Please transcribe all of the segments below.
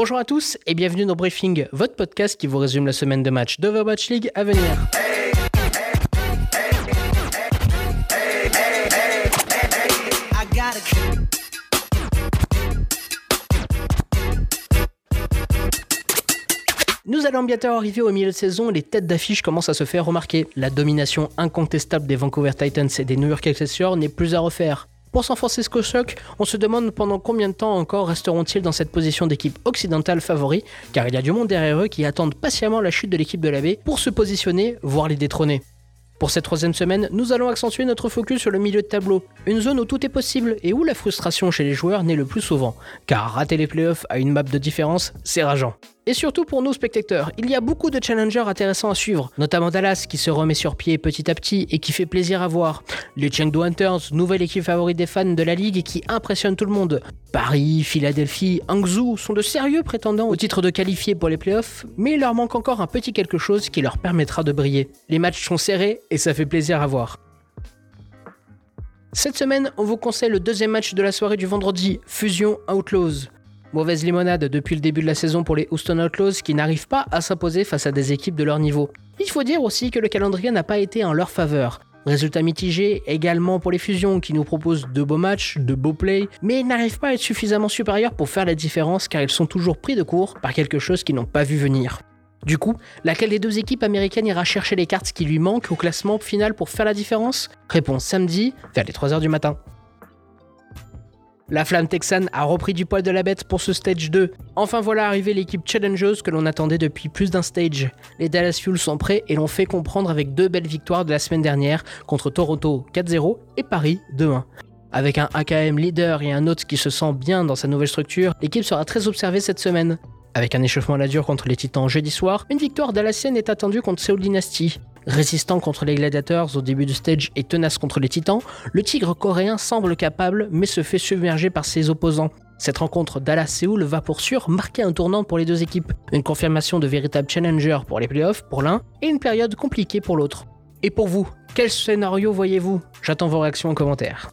Bonjour à tous et bienvenue dans Briefing, votre podcast qui vous résume la semaine de match d'Overwatch League à venir. Nous allons bientôt arriver au milieu de saison et les têtes d'affiche commencent à se faire remarquer. La domination incontestable des Vancouver Titans et des New York Excelsior n'est plus à refaire. Pour San Francisco Shock, on se demande pendant combien de temps encore resteront-ils dans cette position d'équipe occidentale favori, car il y a du monde derrière eux qui attendent patiemment la chute de l'équipe de la baie pour se positionner, voire les détrôner. Pour cette troisième semaine, nous allons accentuer notre focus sur le milieu de tableau, une zone où tout est possible et où la frustration chez les joueurs naît le plus souvent, car rater les playoffs à une map de différence, c'est rageant. Et surtout pour nous spectateurs, il y a beaucoup de challengers intéressants à suivre, notamment Dallas qui se remet sur pied petit à petit et qui fait plaisir à voir. Les Chengdu Hunters, nouvelle équipe favorite des fans de la ligue et qui impressionne tout le monde. Paris, Philadelphie, Hangzhou sont de sérieux prétendants au titre de qualifiés pour les playoffs, mais il leur manque encore un petit quelque chose qui leur permettra de briller. Les matchs sont serrés et ça fait plaisir à voir. Cette semaine, on vous conseille le deuxième match de la soirée du vendredi, Fusion Outlaws. Mauvaise limonade depuis le début de la saison pour les Houston Outlaws qui n'arrivent pas à s'imposer face à des équipes de leur niveau. Il faut dire aussi que le calendrier n'a pas été en leur faveur. Résultat mitigé également pour les fusions qui nous proposent de beaux matchs, de beaux plays, mais ils n'arrivent pas à être suffisamment supérieurs pour faire la différence car ils sont toujours pris de court par quelque chose qu'ils n'ont pas vu venir. Du coup, laquelle des deux équipes américaines ira chercher les cartes qui lui manquent au classement final pour faire la différence? Réponse samedi vers les 3h du matin. La flamme texane a repris du poil de la bête pour ce stage 2. Enfin voilà arrivé l'équipe Challengers que l'on attendait depuis plus d'un stage. Les Dallas Fuel sont prêts et l'ont fait comprendre avec deux belles victoires de la semaine dernière contre Toronto 4-0 et Paris 2-1. Avec un AKM leader et un autre qui se sent bien dans sa nouvelle structure, l'équipe sera très observée cette semaine. Avec un échauffement à la dure contre les Titans jeudi soir, une victoire dallassienne est attendue contre Seoul Dynasty. Résistant contre les Gladiators au début du stage et tenace contre les Titans, le Tigre coréen semble capable mais se fait submerger par ses opposants. Cette rencontre Dallas-Séoul va pour sûr marquer un tournant pour les deux équipes, une confirmation de véritable challenger pour les playoffs pour l'un et une période compliquée pour l'autre. Et pour vous, quel scénario voyez-vous? J'attends vos réactions en commentaire.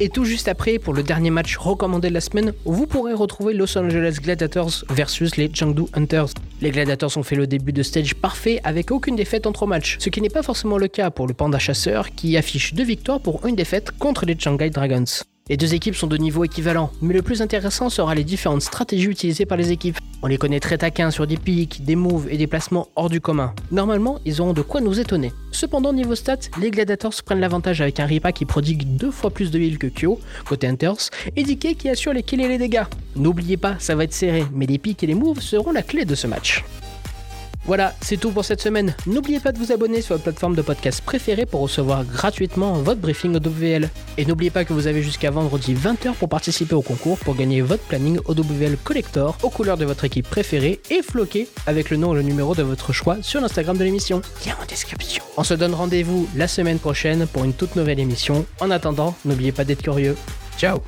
Et tout juste après, pour le dernier match recommandé de la semaine, vous pourrez retrouver Los Angeles Gladiators versus les Chengdu Hunters. Les Gladiators ont fait le début de stage parfait avec aucune défaite en trois matchs, ce qui n'est pas forcément le cas pour le Panda Chasseur qui affiche deux victoires pour une défaite contre les Shanghai Dragons. Les deux équipes sont de niveau équivalent, mais le plus intéressant sera les différentes stratégies utilisées par les équipes. On les connaît très taquins sur des pics, des moves et des placements hors du commun. Normalement, ils auront de quoi nous étonner. Cependant, niveau stats, les Gladiators prennent l'avantage avec un Ripa qui prodigue deux fois plus de heal que Kyo, côté Hunters, et DK qui assure les kills et les dégâts. N'oubliez pas, ça va être serré, mais les pics et les moves seront la clé de ce match. Voilà, c'est tout pour cette semaine. N'oubliez pas de vous abonner sur votre plateforme de podcast préférée pour recevoir gratuitement votre briefing OWL. Et n'oubliez pas que vous avez jusqu'à vendredi 20h pour participer au concours pour gagner votre planning OWL Collector aux couleurs de votre équipe préférée et floqué avec le nom et le numéro de votre choix sur l'Instagram de l'émission. Lien en description. On se donne rendez-vous la semaine prochaine pour une toute nouvelle émission. En attendant, n'oubliez pas d'être curieux. Ciao